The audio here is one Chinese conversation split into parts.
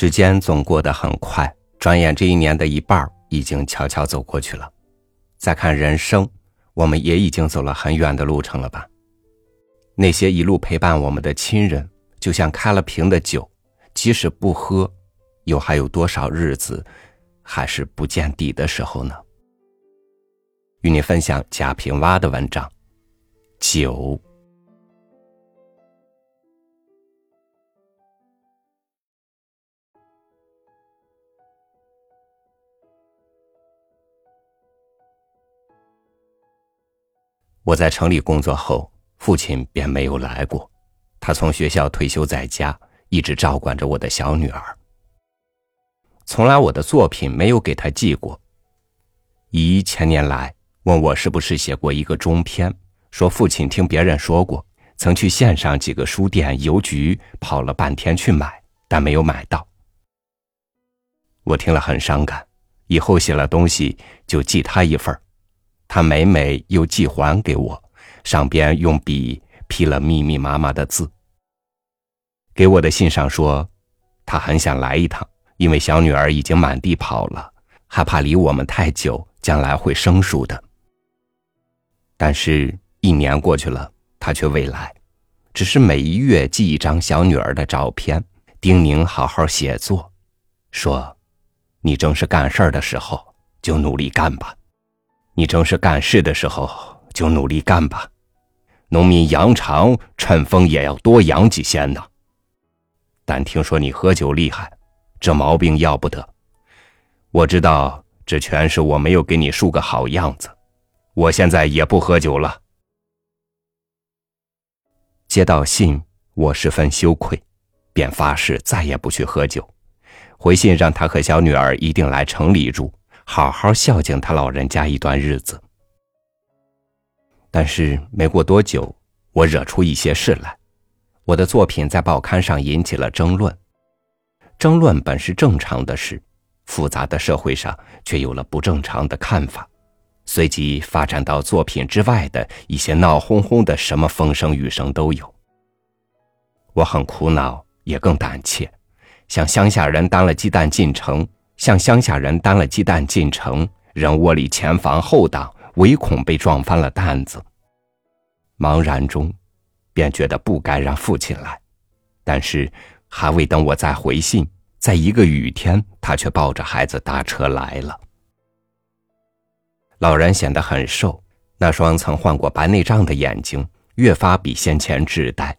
时间总过得很快，转眼这一年的一半已经悄悄走过去了。再看人生，我们也已经走了很远的路程了吧？那些一路陪伴我们的亲人，就像开了瓶的酒，即使不喝，又还有多少日子，还是不见底的时候呢？与你分享贾平凹的文章，《酒》。我在城里工作后，父亲便没有来过。他从学校退休在家，一直照管着我的小女儿。从来我的作品没有给他寄过。姨前年来问我是不是写过一个中篇，说父亲听别人说过，曾去县上几个书店、邮局跑了半天去买，但没有买到。我听了很伤感，以后写了东西就寄他一份儿。他每每又寄还给我，上边用笔批了密密麻麻的字。给我的信上说，他很想来一趟，因为小女儿已经满地跑了，害怕离我们太久，将来会生疏的。但是，一年过去了，他却未来，只是每一月寄一张小女儿的照片，叮咛好好写作，说：“你正是干事儿的时候，就努力干吧。”你正是干事的时候，就努力干吧。农民扬长，趁风也要多扬几先呢。但听说你喝酒厉害，这毛病要不得。我知道这全是我没有给你树个好样子。我现在也不喝酒了。接到信，我十分羞愧，便发誓再也不去喝酒。回信让他和小女儿一定来城里住。好好孝敬他老人家一段日子。但是没过多久，我惹出一些事来，我的作品在报刊上引起了争论。争论本是正常的事，复杂的社会上却有了不正常的看法，随即发展到作品之外的一些闹哄哄的什么风声雨声都有。我很苦恼，也更胆怯，像乡下人担了鸡蛋进城。向乡下人担了鸡蛋进城，人窝里前防后挡，唯恐被撞翻了担子。茫然中，便觉得不该让父亲来，但是还未等我再回信，在一个雨天，他却抱着孩子搭车来了。老人显得很瘦，那双曾患过白内障的眼睛越发比先前稚呆。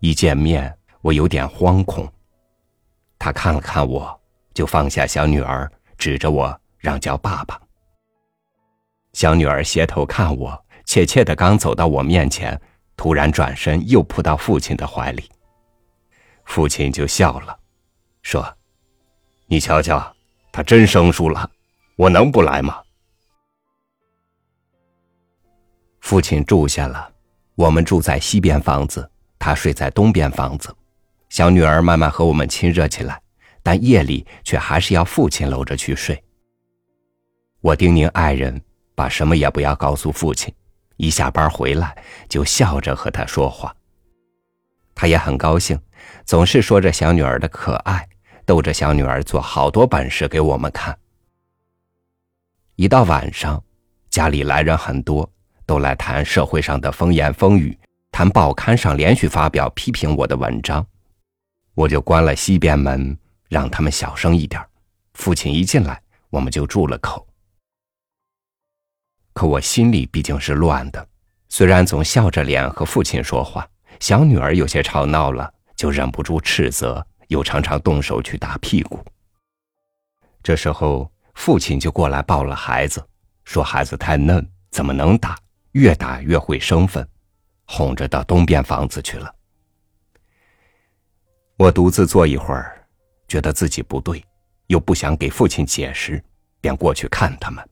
一见面，我有点惶恐。他看了看我。就放下小女儿，指着我让叫爸爸。小女儿斜头看我，怯怯的刚走到我面前，突然转身又扑到父亲的怀里。父亲就笑了，说：“你瞧瞧，他真生疏了，我能不来吗？”父亲住下了，我们住在西边房子，他睡在东边房子。小女儿慢慢和我们亲热起来。但夜里却还是要父亲搂着去睡。我叮咛爱人把什么也不要告诉父亲，一下班回来就笑着和他说话。他也很高兴，总是说着小女儿的可爱，逗着小女儿做好多本事给我们看。一到晚上，家里来人很多，都来谈社会上的风言风语，谈报刊上连续发表批评我的文章，我就关了西边门。让他们小声一点。父亲一进来，我们就住了口。可我心里毕竟是乱的，虽然总笑着脸和父亲说话，小女儿有些吵闹了，就忍不住斥责，又常常动手去打屁股。这时候，父亲就过来抱了孩子，说孩子太嫩，怎么能打？越打越会生分，哄着到东边房子去了。我独自坐一会儿。觉得自己不对，又不想给父亲解释，便过去看他们。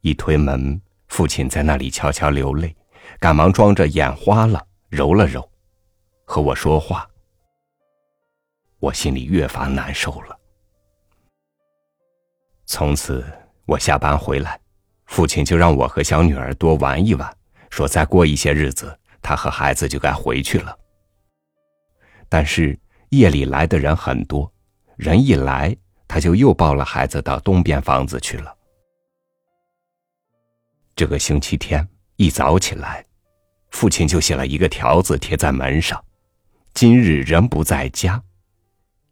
一推门，父亲在那里悄悄流泪，赶忙装着眼花了，揉了揉，和我说话。我心里越发难受了。从此，我下班回来，父亲就让我和小女儿多玩一玩，说再过一些日子，他和孩子就该回去了。但是。夜里来的人很多，人一来，他就又抱了孩子到东边房子去了。这个星期天一早起来，父亲就写了一个条子贴在门上：“今日人不在家，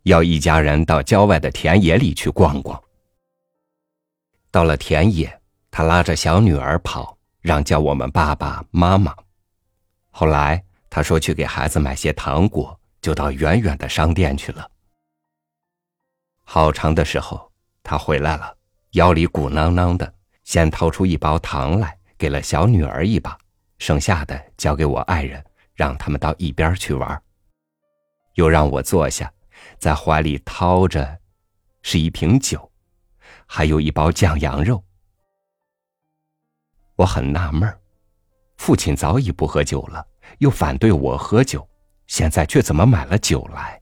要一家人到郊外的田野里去逛逛。”到了田野，他拉着小女儿跑，让叫我们爸爸妈妈。后来他说去给孩子买些糖果，就到远远的商店去了。好长的时候，他回来了，腰里鼓囊囊的，先掏出一包糖来，给了小女儿一把，剩下的交给我爱人，让他们到一边去玩。又让我坐下，在怀里掏着，是一瓶酒。还有一包酱羊肉，我很纳闷父亲早已不喝酒了，又反对我喝酒，现在却怎么买了酒来？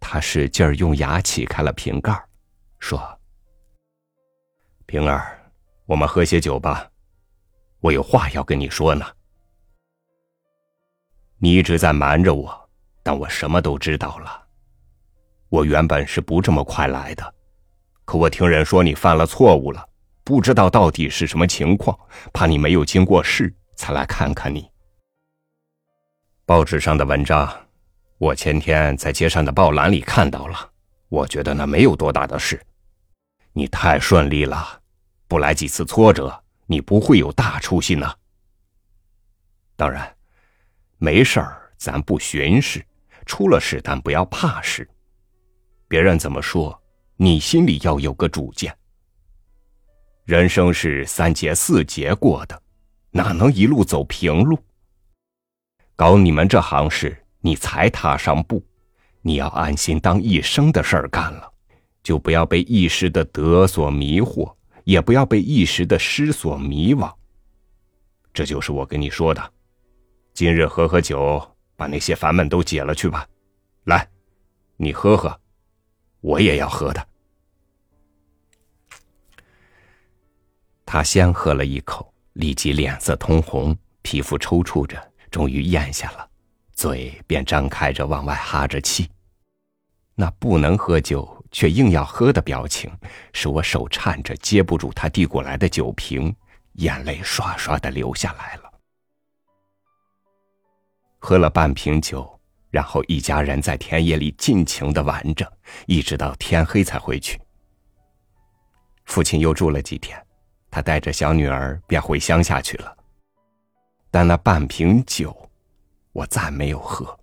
他使劲儿用牙起开了瓶盖，说：“平儿，我们喝些酒吧，我有话要跟你说呢。你一直在瞒着我，但我什么都知道了。”我原本是不这么快来的，可我听人说你犯了错误了，不知道到底是什么情况，怕你没有经过事，才来看看你。报纸上的文章，我前天在街上的报栏里看到了，我觉得那没有多大的事。你太顺利了，不来几次挫折，你不会有大出息呢。当然，没事儿咱不寻事，出了事但不要怕事。别人怎么说，你心里要有个主见。人生是三劫四劫过的，哪能一路走平路？搞你们这行事，你才踏上步，你要安心当一生的事儿干了，就不要被一时的得所迷惑，也不要被一时的失所迷惘。这就是我跟你说的。今日喝喝酒，把那些烦闷都解了去吧。来，你喝喝。我也要喝的。他先喝了一口，立即脸色通红，皮肤抽搐着，终于咽下了，嘴便张开着往外哈着气。那不能喝酒却硬要喝的表情，使我手颤着接不住他递过来的酒瓶，眼泪唰唰的流下来了。喝了半瓶酒。然后一家人在田野里尽情的玩着，一直到天黑才回去。父亲又住了几天，他带着小女儿便回乡下去了。但那半瓶酒，我再没有喝，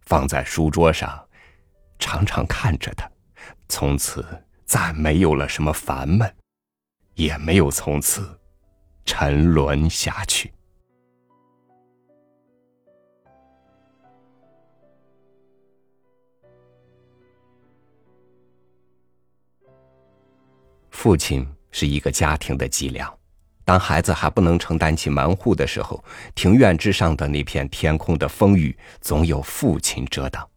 放在书桌上，常常看着它，从此再没有了什么烦闷，也没有从此沉沦下去。父亲是一个家庭的脊梁，当孩子还不能承担起门户的时候，庭院之上的那片天空的风雨总有父亲遮挡。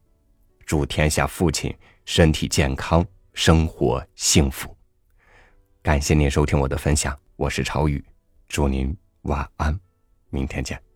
祝天下父亲身体健康，生活幸福。感谢您收听我的分享，我是朝宇，祝您晚安，明天见。